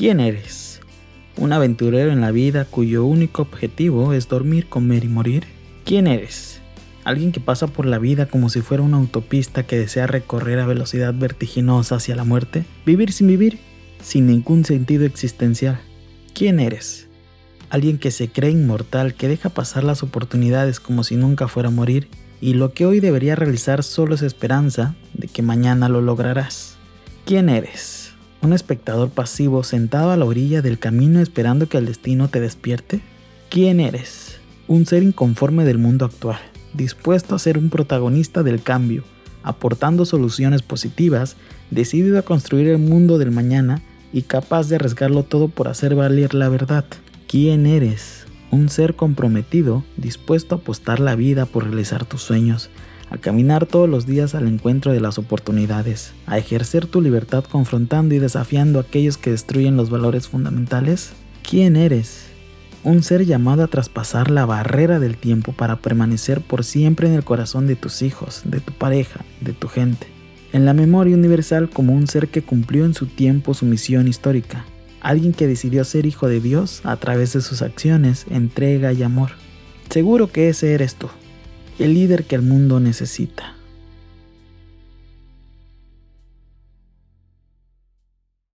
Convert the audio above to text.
¿Quién eres? ¿Un aventurero en la vida cuyo único objetivo es dormir, comer y morir? ¿Quién eres? ¿Alguien que pasa por la vida como si fuera una autopista que desea recorrer a velocidad vertiginosa hacia la muerte? ¿Vivir sin vivir? Sin ningún sentido existencial. ¿Quién eres? Alguien que se cree inmortal, que deja pasar las oportunidades como si nunca fuera a morir, y lo que hoy debería realizar solo es esperanza de que mañana lo lograrás. ¿Quién eres? ¿Un espectador pasivo sentado a la orilla del camino esperando que el destino te despierte? ¿Quién eres? Un ser inconforme del mundo actual, dispuesto a ser un protagonista del cambio, aportando soluciones positivas, decidido a construir el mundo del mañana y capaz de arriesgarlo todo por hacer valer la verdad. ¿Quién eres? Un ser comprometido, dispuesto a apostar la vida por realizar tus sueños, a caminar todos los días al encuentro de las oportunidades, a ejercer tu libertad confrontando y desafiando a aquellos que destruyen los valores fundamentales? ¿Quién eres? Un ser llamado a traspasar la barrera del tiempo para permanecer por siempre en el corazón de tus hijos, de tu pareja, de tu gente, en la memoria universal como un ser que cumplió en su tiempo su misión histórica, alguien que decidió ser hijo de Dios a través de sus acciones, entrega y amor. Seguro que ese eres tú, el líder que el mundo necesita.